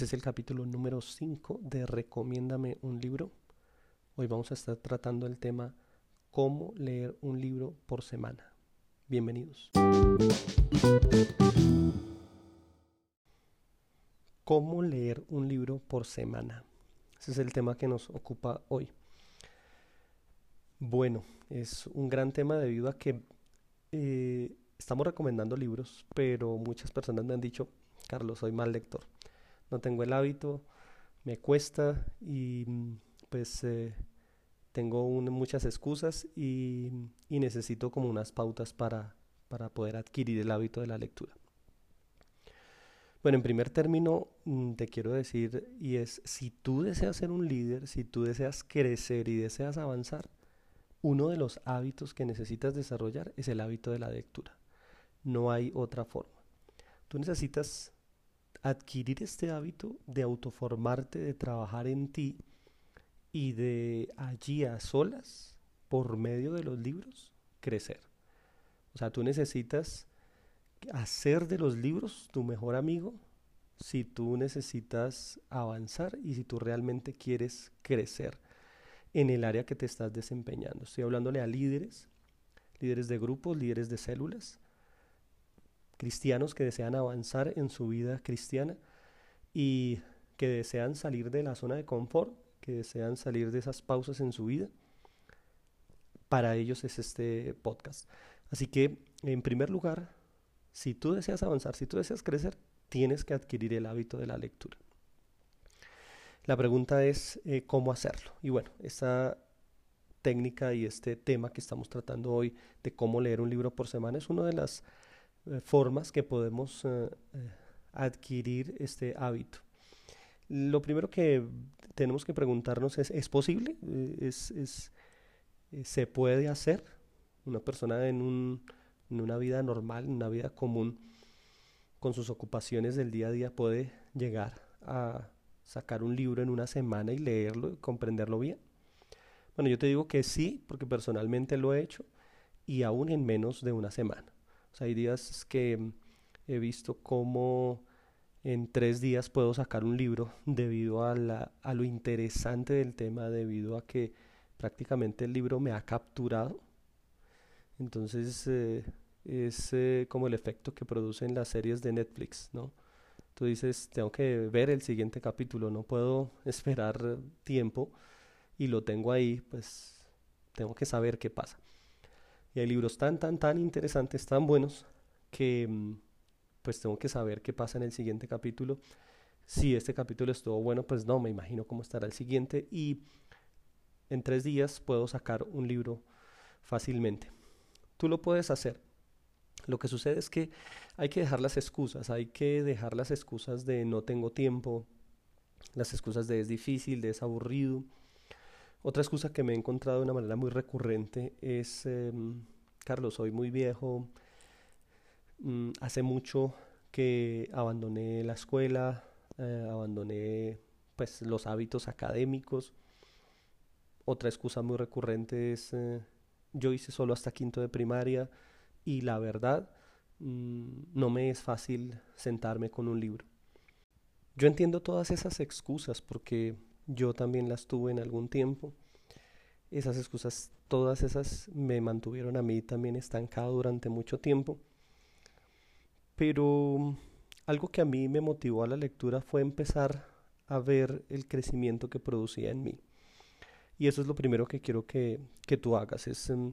Ese es el capítulo número 5 de Recomiéndame un libro. Hoy vamos a estar tratando el tema cómo leer un libro por semana. Bienvenidos. ¿Cómo leer un libro por semana? Ese es el tema que nos ocupa hoy. Bueno, es un gran tema debido a que eh, estamos recomendando libros, pero muchas personas me han dicho, Carlos, soy mal lector. No tengo el hábito, me cuesta y pues eh, tengo muchas excusas y, necesito como unas pautas para, para poder adquirir el hábito de la lectura. Bueno, en primer término, mm, te quiero decir, y es, si tú deseas ser un líder, si tú deseas crecer y deseas avanzar, uno de los hábitos que necesitas desarrollar es el hábito de la lectura. No hay otra forma. Tú necesitas adquirir este hábito de autoformarte, de trabajar en ti y de allí a solas, por medio de los libros, crecer. O sea, tú necesitas hacer de los libros tu mejor amigo si tú necesitas avanzar y si tú realmente quieres crecer en el área que te estás desempeñando. Estoy hablándole a líderes, líderes de grupos, líderes de células, cristianos que desean avanzar en su vida cristiana y que desean salir de la zona de confort, que desean salir de esas pausas en su vida. Para ellos es este podcast. Así que, en primer lugar, si tú deseas avanzar, si tú deseas crecer, tienes que adquirir el hábito de la lectura. La pregunta es eh, cómo hacerlo. Y bueno, esta técnica y este tema que estamos tratando hoy de cómo leer un libro por semana es una de las eh, formas que podemos eh, adquirir este hábito. Lo primero que tenemos que preguntarnos es, ¿es posible? ¿Es, es, se puede hacer? Una persona en, un, en una vida normal, en una vida común, con sus ocupaciones del día a día, puede llegar a sacar un libro en una semana y leerlo y comprenderlo bien? Bueno, yo te digo que sí, porque personalmente lo he hecho y aún en menos de una semana. Hay días que he visto cómo en tres días puedo sacar un libro debido a lo interesante del tema, debido a que prácticamente el libro me ha capturado. Entonces eh, es eh, como el efecto que producen las series de Netflix, ¿no? tú dices, tengo que ver el siguiente capítulo, no puedo esperar tiempo y lo tengo ahí, pues tengo que saber qué pasa. Y hay libros tan, tan, tan interesantes, tan buenos, que mm, pues tengo que saber qué pasa en el siguiente capítulo. Si este capítulo estuvo bueno, pues no, me imagino cómo estará el siguiente. Y en tres días puedo sacar un libro fácilmente. Tú lo puedes hacer. Lo que sucede es que hay que dejar las excusas, hay que dejar las excusas de no tengo tiempo, las excusas de es difícil, de es aburrido. Otra excusa que me he encontrado de una manera muy recurrente es, em, Carlos, soy muy viejo, mm, hace mucho que abandoné la escuela, eh, abandoné pues los hábitos académicos. Otra excusa muy recurrente es, eh, yo hice solo hasta quinto de primaria, y la verdad mm, no me es fácil sentarme con un libro. Yo entiendo todas esas excusas porque yo también las tuve en algún tiempo. Esas excusas, todas esas me mantuvieron a mí también estancado durante mucho tiempo. Pero algo que a mí me motivó a la lectura fue empezar a ver el crecimiento que producía en mí. Y eso es lo primero que quiero que, que tú hagas, es mm,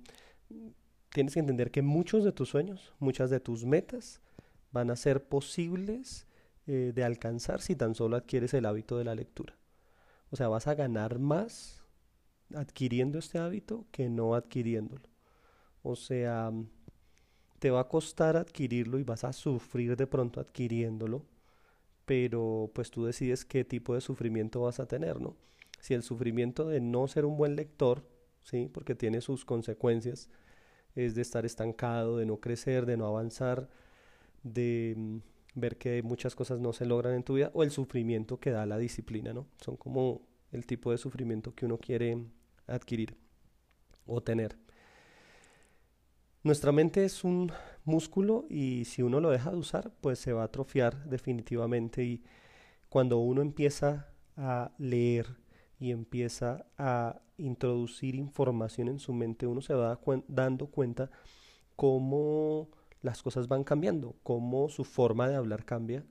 tienes que entender que muchos de tus sueños, muchas de tus metas van a ser posibles eh, de alcanzar si tan solo adquieres el hábito de la lectura. O sea, vas a ganar más adquiriendo este hábito que no adquiriéndolo. O sea, te va a costar adquirirlo y vas a sufrir de pronto adquiriéndolo, pero pues tú decides qué tipo de sufrimiento vas a tener, ¿no? Si el sufrimiento de no ser un buen lector, ¿sí? Porque tiene sus consecuencias, es de estar estancado, de no crecer, de no avanzar, de ver que muchas cosas no se logran en tu vida o el sufrimiento que da la disciplina, ¿no? Son como el tipo de sufrimiento que uno quiere adquirir o tener. Nuestra mente es un músculo y si uno lo deja de usar, pues se va a atrofiar definitivamente y cuando uno empieza a leer y empieza a introducir información en su mente, uno se va dando cuenta cómo las cosas van cambiando, cómo su forma de hablar cambia,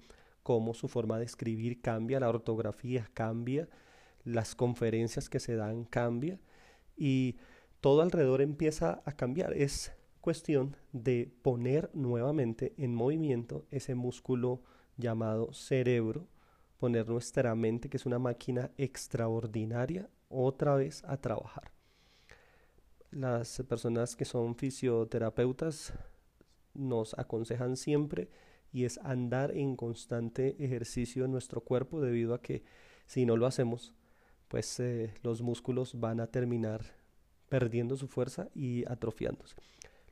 cómo su forma de escribir cambia, la ortografía cambia, las conferencias que se dan cambia y todo alrededor empieza a cambiar. Es cuestión de poner nuevamente en movimiento ese músculo llamado cerebro, poner nuestra mente, que es una máquina extraordinaria, otra vez a trabajar. Las personas que son fisioterapeutas nos aconsejan siempre y es andar en constante ejercicio en nuestro cuerpo debido a que si no lo hacemos, pues eh, los músculos van a terminar perdiendo su fuerza y atrofiándose.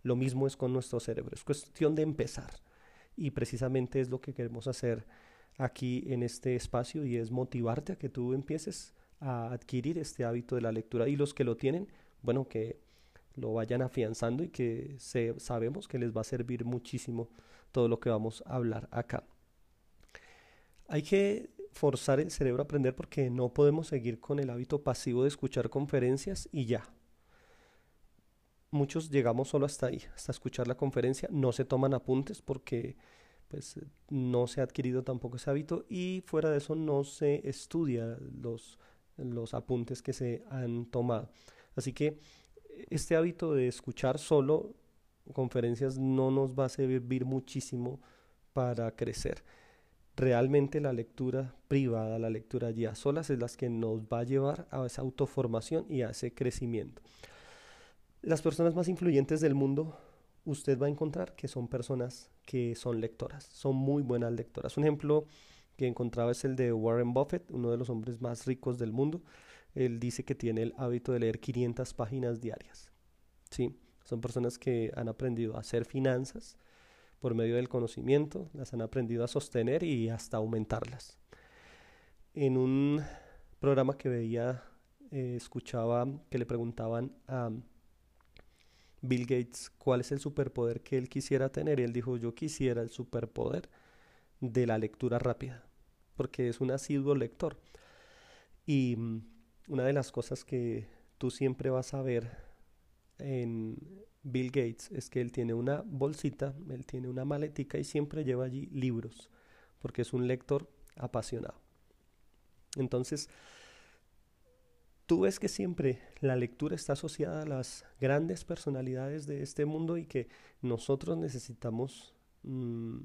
Lo mismo es con nuestro cerebro, es cuestión de empezar. Y precisamente es lo que queremos hacer aquí en este espacio y es motivarte a que tú empieces a adquirir este hábito de la lectura. Y los que lo tienen, bueno, que lo vayan afianzando y que se, sabemos que les va a servir muchísimo todo lo que vamos a hablar acá. Hay que forzar el cerebro a aprender porque no podemos seguir con el hábito pasivo de escuchar conferencias y ya. Muchos llegamos solo hasta ahí, hasta escuchar la conferencia, no se toman apuntes porque pues no se ha adquirido tampoco ese hábito y fuera de eso no se estudia los, los apuntes que se han tomado. Así que este hábito de escuchar solo conferencias no nos va a servir muchísimo para crecer. Realmente la lectura privada, la lectura ya solas es la que nos va a llevar a esa autoformación y a ese crecimiento. Las personas más influyentes del mundo, usted va a encontrar que son personas que son lectoras, son muy buenas lectoras. Un ejemplo que encontraba es el de Warren Buffett, uno de los hombres más ricos del mundo. Él dice que tiene el hábito de leer 500 páginas diarias. Sí, son personas que han aprendido a hacer finanzas por medio del conocimiento, las han aprendido a sostener y hasta aumentarlas. En un programa que veía, eh, escuchaba que le preguntaban a Bill Gates cuál es el superpoder que él quisiera tener. Él dijo, yo quisiera el superpoder de la lectura rápida, porque es un asiduo lector. Y mm, una de las cosas que tú siempre vas a ver en Bill Gates es que él tiene una bolsita, él tiene una maletica y siempre lleva allí libros, porque es un lector apasionado. Entonces, tú ves que siempre la lectura está asociada a las grandes personalidades de este mundo y que nosotros necesitamos mm,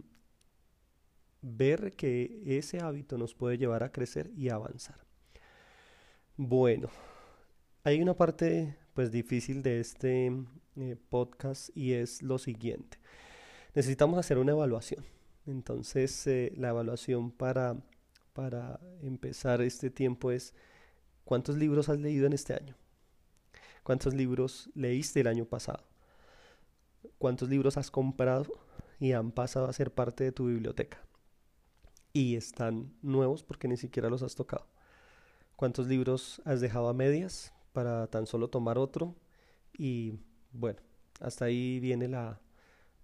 ver que ese hábito nos puede llevar a crecer y avanzar. Bueno, hay una parte pues difícil de este eh, podcast y es lo siguiente. Necesitamos hacer una evaluación. Entonces, eh, la evaluación para, para empezar este tiempo es ¿Cuántos libros has leído en este año? ¿Cuántos libros leíste el año pasado? ¿Cuántos libros has comprado y han pasado a ser parte de tu biblioteca? Y están nuevos porque ni siquiera los has tocado. ¿Cuántos libros has dejado a medias para tan solo tomar otro? Y bueno, hasta ahí viene la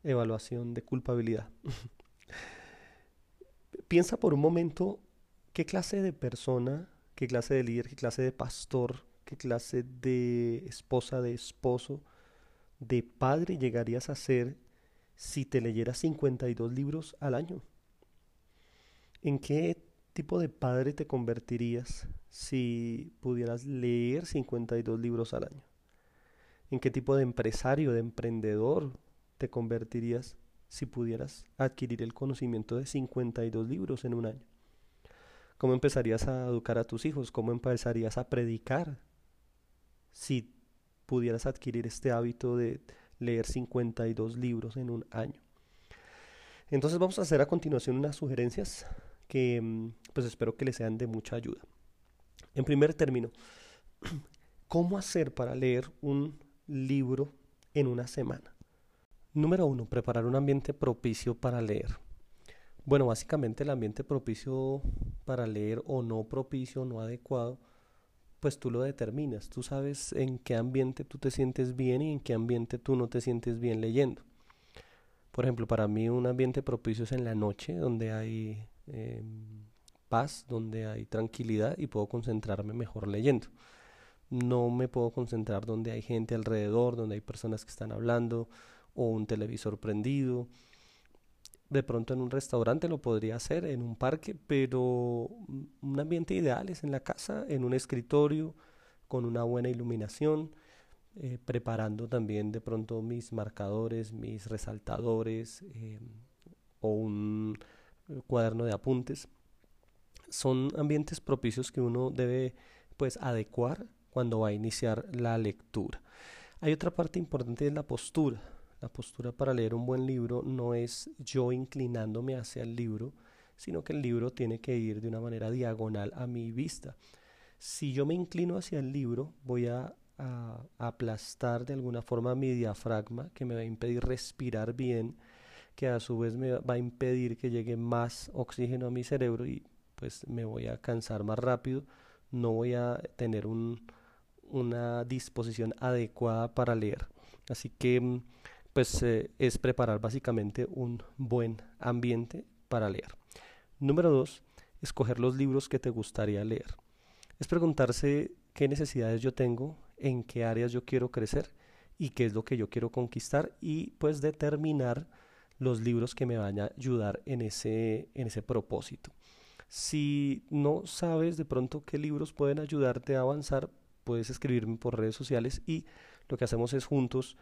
evaluación de culpabilidad. Piensa por un momento qué clase de persona qué clase de líder, qué clase de pastor, qué clase de esposa, de esposo, de padre llegarías a ser si te leyeras 52 libros al año. ¿En qué tipo de padre te convertirías si pudieras leer 52 libros al año? ¿En qué tipo de empresario, de emprendedor te convertirías si pudieras adquirir el conocimiento de 52 libros en un año? ¿Cómo empezarías a educar a tus hijos? ¿Cómo empezarías a predicar si pudieras adquirir este hábito de leer 52 libros en un año? Entonces vamos a hacer a continuación unas sugerencias que mm, pues espero que les sean de mucha ayuda. En primer término, ¿cómo hacer para leer un libro en una semana? Número uno, preparar un ambiente propicio para leer. Bueno, básicamente el ambiente propicio para leer o no propicio, no adecuado, pues tú lo determinas. Tú sabes en qué ambiente tú te sientes bien y en qué ambiente tú no te sientes bien leyendo. Por ejemplo, para mí un ambiente propicio es en la noche, donde hay em, donde hay tranquilidad y puedo concentrarme mejor leyendo. No me puedo concentrar donde hay gente alrededor, donde hay personas que están hablando o un televisor prendido. De pronto en un restaurante lo podría hacer, en un parque, pero un ambiente ideal es en la casa, en un escritorio, con una buena iluminación, eh, preparando también de pronto mis marcadores, mis resaltadores eh, o un cuaderno de apuntes. Son ambientes propicios que uno debe pues adecuar cuando va a iniciar la lectura. Hay otra parte importante de la postura. La postura para leer un buen libro no es yo inclinándome hacia el libro, sino que el libro tiene que ir de una manera diagonal a mi vista. Si yo me inclino hacia el libro, voy a, aplastar de alguna forma mi diafragma, que me va a impedir respirar bien, que a su vez me va a impedir que llegue más oxígeno a mi cerebro y pues me voy a cansar más rápido, no voy a tener una disposición adecuada para leer. Así que mm, pues eh, es preparar básicamente un buen ambiente para leer. Número dos, escoger los libros que te gustaría leer es preguntarse qué necesidades yo tengo, en qué áreas yo quiero crecer y qué es lo que yo quiero conquistar y pues determinar los libros que me van a ayudar en ese, en ese propósito. Si no sabes de pronto qué libros pueden ayudarte a avanzar, puedes escribirme por redes sociales y lo que hacemos es juntos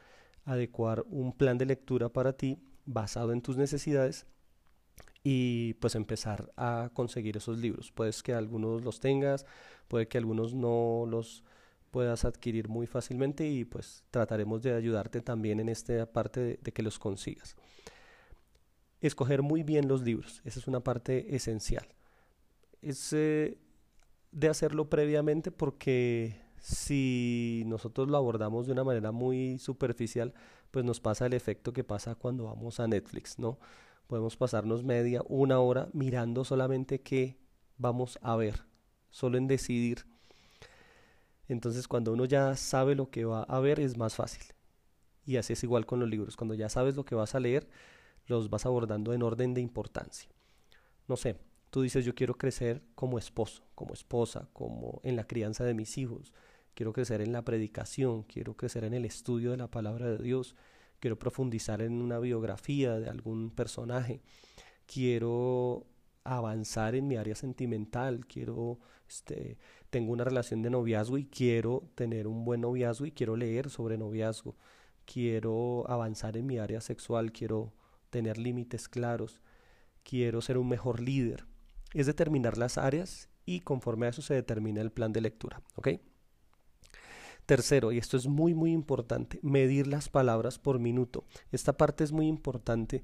adecuar un plan de lectura para ti basado en tus necesidades y pues empezar a conseguir esos libros. Puedes que algunos los tengas, puede que algunos no los puedas adquirir muy fácilmente y pues trataremos de ayudarte también en esta parte de, que los consigas. Escoger muy bien los libros, esa es una parte esencial. Es eh, de hacerlo previamente porque si nosotros lo abordamos de una manera muy superficial, pues nos pasa el efecto que pasa cuando vamos a Netflix, ¿no? Podemos pasarnos media, una hora mirando solamente qué vamos a ver, solo en decidir. Entonces cuando uno ya sabe lo que va a ver es más fácil. Y así es igual con los libros. Cuando ya sabes lo que vas a leer, los vas abordando en orden de importancia. No sé, tú dices yo quiero crecer como esposo, como esposa, como en la crianza de mis hijos. Quiero crecer en la predicación, quiero crecer en el estudio de la palabra de Dios, quiero profundizar en una biografía de algún personaje, quiero avanzar en mi área sentimental, quiero, este, tengo una relación de noviazgo y quiero tener un buen noviazgo y quiero leer sobre noviazgo, quiero avanzar en mi área sexual, quiero tener límites claros, quiero ser un mejor líder. Es determinar las áreas y conforme a eso se determina el plan de lectura, ¿ok? Tercero, y esto es muy muy importante, medir las palabras por minuto. Esta parte es muy importante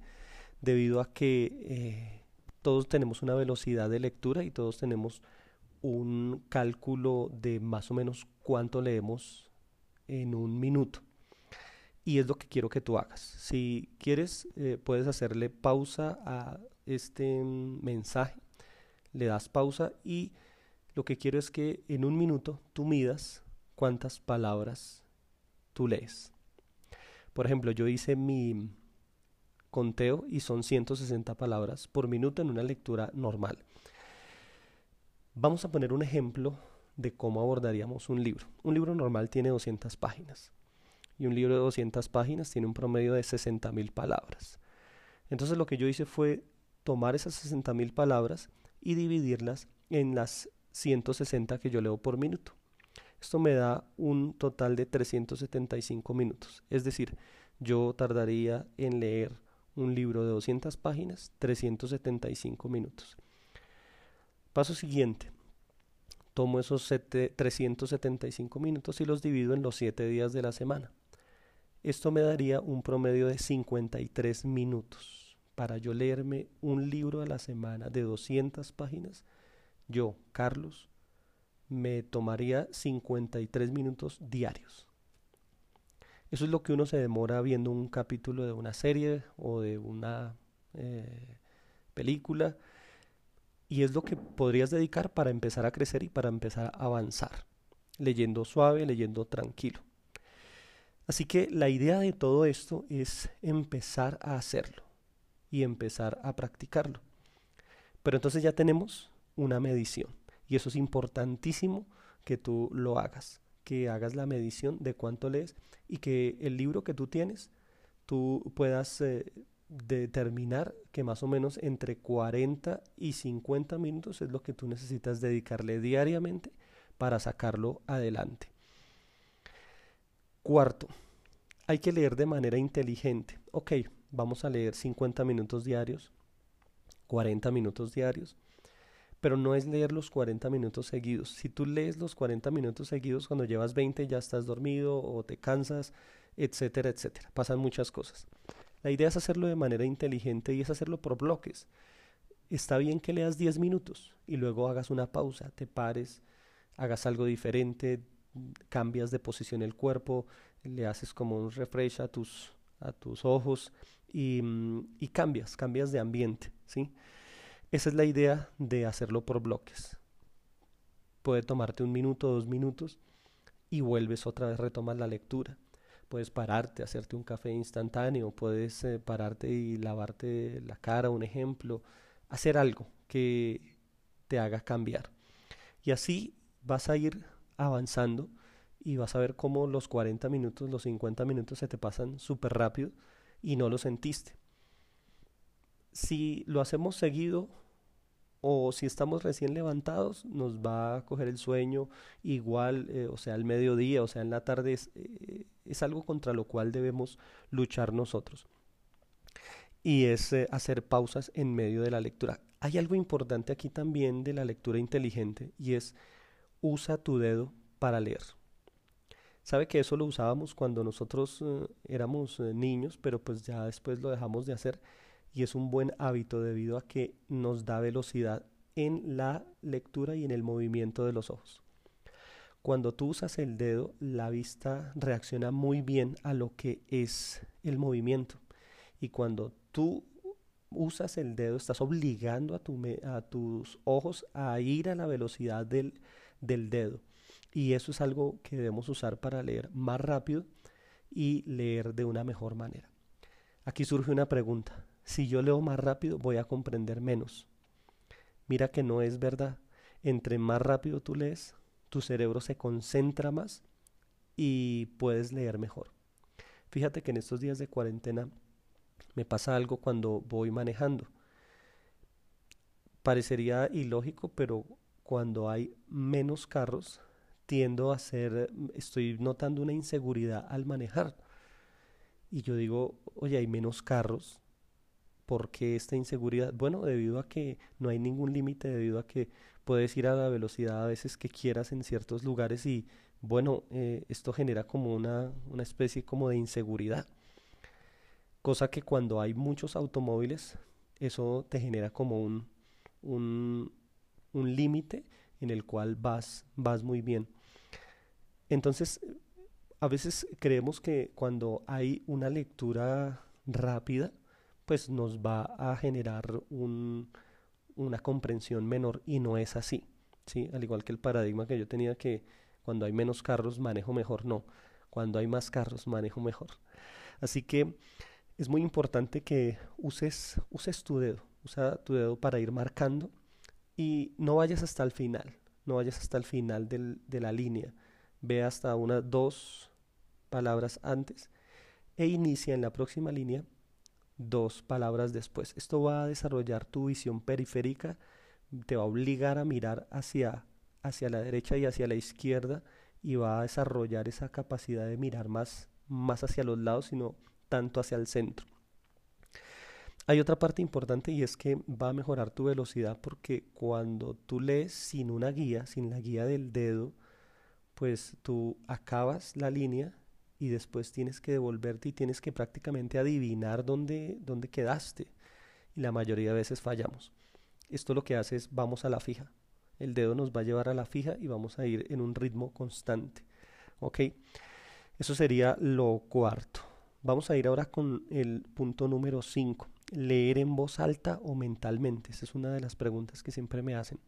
debido a que eh, todos tenemos una velocidad de lectura y todos tenemos un cálculo de más o menos cuánto leemos en un minuto. Y es lo que quiero que tú hagas. Si quieres, eh, puedes hacerle pausa a este mensaje, le das pausa y lo que quiero es que en un minuto tú midas cuántas palabras tú lees. Por ejemplo, yo hice mi conteo y son 160 palabras por minuto en una lectura normal. Vamos a poner un ejemplo de cómo abordaríamos un libro. Un libro normal tiene 200 páginas y un libro de 200 páginas tiene un promedio de 60.000 palabras. Entonces lo que yo hice fue tomar esas 60.000 palabras y dividirlas en las 160 que yo leo por minuto. Esto me da un total de 375 minutos. Es decir, yo tardaría en leer un libro de 200 páginas 375 minutos. Paso siguiente. Tomo esos 375 minutos y los divido en los 7 días de la semana. Esto me daría un promedio de 53 minutos. Para yo leerme un libro a la semana de 200 páginas, yo, Carlos, me tomaría 53 minutos diarios. Eso es lo que uno se demora viendo un capítulo de una serie o de una eh, película. Y es lo que podrías dedicar para empezar a crecer y para empezar a avanzar. Leyendo suave, leyendo tranquilo. Así que la idea de todo esto es empezar a hacerlo y empezar a practicarlo. Pero entonces ya tenemos una medición. Y eso es importantísimo que tú lo hagas, que hagas la medición de cuánto lees y que el libro que tú tienes, tú puedas eh, determinar que más o menos entre 40 y 50 minutos es lo que tú necesitas dedicarle diariamente para sacarlo adelante. Cuarto, hay que leer de manera inteligente. Ok, vamos a leer 50 minutos diarios, 40 minutos diarios, pero no es leer los 40 minutos seguidos. Si tú lees los 40 minutos seguidos, cuando llevas 20 ya estás dormido o te cansas, etcétera, etcétera. Pasan muchas cosas. La idea es hacerlo de manera inteligente y es hacerlo por bloques. Está bien que leas 10 minutos y luego hagas una pausa, te pares, hagas algo diferente, cambias de posición el cuerpo, le haces como un refresh a tus, a tus ojos y, cambias, cambias de ambiente, ¿sí? Esa es la idea de hacerlo por bloques. Puede tomarte un minuto, dos minutos y vuelves otra vez, retomas la lectura. Puedes pararte, hacerte un café instantáneo, puedes eh, pararte y lavarte la cara, un ejemplo, hacer algo que te haga cambiar. Y así vas a ir avanzando y vas a ver cómo los 40 minutos, los 50 minutos se te pasan súper rápido y no lo sentiste. Si lo hacemos seguido, o si estamos recién levantados, nos va a coger el sueño igual, eh, o sea, al mediodía, o sea, en la tarde, es, eh, algo contra lo cual debemos luchar nosotros. Y es eh, hacer pausas en medio de la lectura. Hay algo importante aquí también de la lectura inteligente y es usa tu dedo para leer. Sabe que eso lo usábamos cuando nosotros éramos niños, pero pues ya después lo dejamos de hacer y es un buen hábito debido a que nos da velocidad en la lectura y en el movimiento de los ojos. Cuando tú usas el dedo, la vista reacciona muy bien a lo que es el movimiento. Y cuando tú usas el dedo, estás obligando a, tu a tus ojos a ir a la velocidad del, del dedo. Y eso es algo que debemos usar para leer más rápido y leer de una mejor manera. Aquí surge una pregunta. Si yo leo más rápido, voy a comprender menos. Mira que no es verdad. Entre más rápido tú lees, tu cerebro se concentra más y puedes leer mejor. Fíjate que en estos días de cuarentena me pasa algo cuando voy manejando. Parecería ilógico, pero cuando hay menos carros, tiendo a ser, estoy notando una inseguridad al manejar. Y yo digo, oye, hay menos carros, ¿Por qué esta inseguridad? Bueno, debido a que no hay ningún límite, debido a que puedes ir a la velocidad a veces que quieras en ciertos lugares y bueno, eh, esto genera como una, una especie como de inseguridad. Cosa que cuando hay muchos automóviles, eso te genera como un, un, un límite en el cual vas, vas muy bien. Entonces, a veces creemos que cuando hay una lectura rápida, pues nos va a generar un, una comprensión menor y no es así. ¿sí? Al igual que el paradigma que yo tenía que cuando hay menos carros manejo mejor, no. Cuando hay más carros manejo mejor. Así que es muy importante que uses, uses tu dedo, usa tu dedo para ir marcando y no vayas hasta el final, no vayas hasta el final de la línea. Ve hasta unas dos palabras antes e inicia en la próxima línea dos palabras después. Esto va a desarrollar tu visión periférica, te va a obligar a mirar hacia, hacia la derecha y hacia la izquierda y va a desarrollar esa capacidad de mirar más, más hacia los lados, sino tanto hacia el centro. Hay otra parte importante y es que va a mejorar tu velocidad porque cuando tú lees sin una guía, sin la guía del dedo, pues tú acabas la línea y después tienes que devolverte y tienes que prácticamente adivinar dónde, dónde quedaste. Y la mayoría de veces fallamos. Esto lo que hace es vamos a la fija. El dedo nos va a llevar a la fija y vamos a ir en un ritmo constante. ¿Ok? Eso sería lo cuarto. Vamos a ir ahora con el punto número 5. Leer en voz alta o mentalmente. Esa es una de las preguntas que siempre me hacen.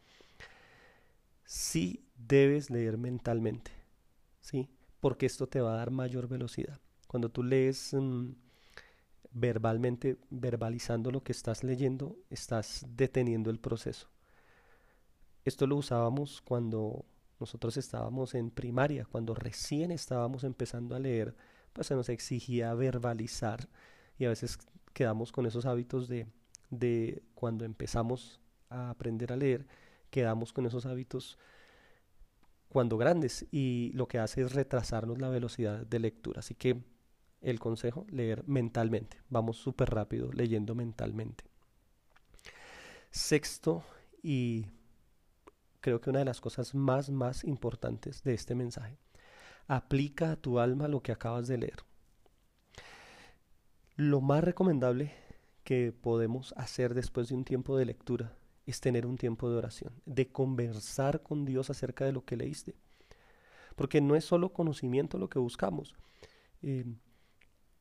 Sí debes leer mentalmente. ¿Sí? porque esto te va a dar mayor velocidad. Cuando tú lees mm, verbalmente, verbalizando lo que estás leyendo, estás deteniendo el proceso. Esto lo usábamos cuando nosotros estábamos en primaria, cuando recién estábamos empezando a leer, pues se nos exigía verbalizar y a veces quedamos con esos hábitos de, de cuando empezamos a aprender a leer, quedamos con esos hábitos cuando grandes y lo que hace es retrasarnos la velocidad de lectura. Así que el consejo, leer mentalmente. Vamos súper rápido leyendo mentalmente. Sexto y creo que una de las cosas más, más importantes de este mensaje. Aplica a tu alma lo que acabas de leer. Lo más recomendable que podemos hacer después de un tiempo de lectura es tener un tiempo de oración, de conversar con Dios acerca de lo que leíste. Porque no es solo conocimiento lo que buscamos. Eh,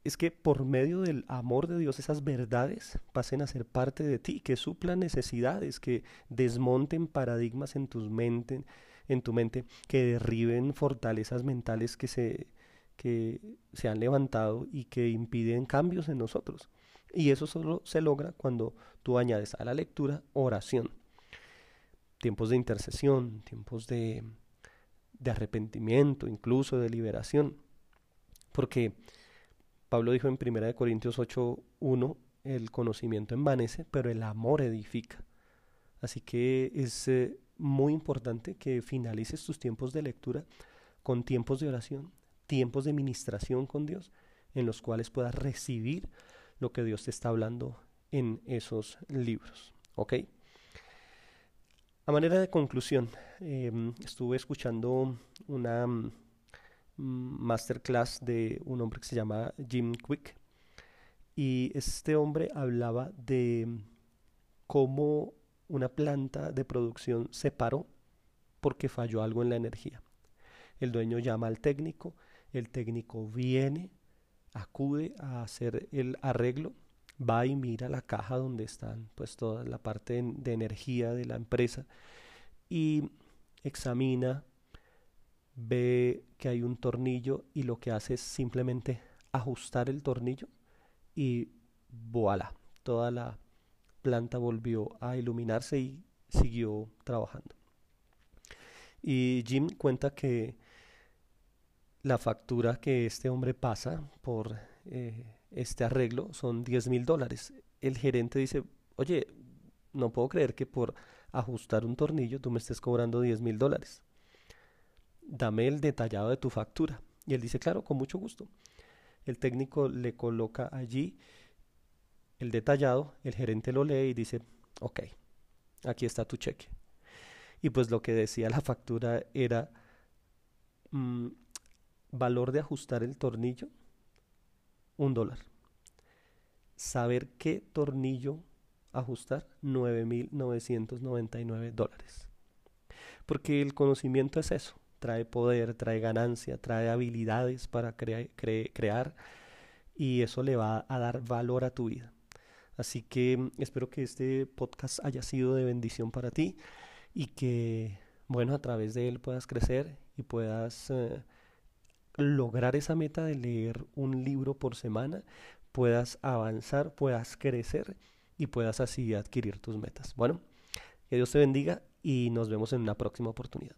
es que por medio del amor de Dios esas verdades pasen a ser parte de ti, que suplan necesidades, que desmonten paradigmas en, tus en tu mente, que derriben fortalezas mentales que se, que se han levantado y que impiden cambios en nosotros. Y eso solo se logra cuando tú añades a la lectura oración. Tiempos de intercesión, tiempos de, de arrepentimiento, incluso de liberación. Porque Pablo dijo en 1 Corintios 8:1, el conocimiento envanece, pero el amor edifica. Así que es eh, muy importante que finalices tus tiempos de lectura con tiempos de oración, tiempos de ministración con Dios, en los cuales puedas recibir lo que Dios te está hablando en esos libros. ¿Ok? A manera de conclusión, em, estuve escuchando una masterclass de un hombre que se llama Jim Quick. Y este hombre hablaba de cómo una planta de producción se paró porque falló algo en la energía. El dueño llama al técnico, el técnico viene, acude a hacer el arreglo, va y mira la caja donde están pues toda la parte de energía de la empresa y examina ve que hay un tornillo y lo que hace es simplemente ajustar el tornillo y voilà, toda la planta volvió a iluminarse y siguió trabajando. Y Jim cuenta que la factura que este hombre pasa por eh, este arreglo son 10 mil dólares. El gerente dice, oye, no puedo creer que por ajustar un tornillo tú me estés cobrando 10 mil dólares dame el detallado de tu factura. Y él dice, claro, con mucho gusto. El técnico le coloca allí el detallado, el gerente lo lee y dice, ok, aquí está tu cheque. Y pues lo que decía la factura era mm, valor de ajustar el tornillo, un dólar. Saber qué tornillo ajustar, 9.999 dólares. Porque el conocimiento es eso, trae poder, trae ganancia, trae habilidades para crear y eso le va a dar valor a tu vida. Así que mm, espero que este podcast haya sido de bendición para ti y que, bueno, a través de él puedas crecer y puedas eh, lograr esa meta de leer un libro por semana, puedas avanzar, puedas crecer y puedas así adquirir tus metas. Bueno, que Dios te bendiga y nos vemos en una próxima oportunidad.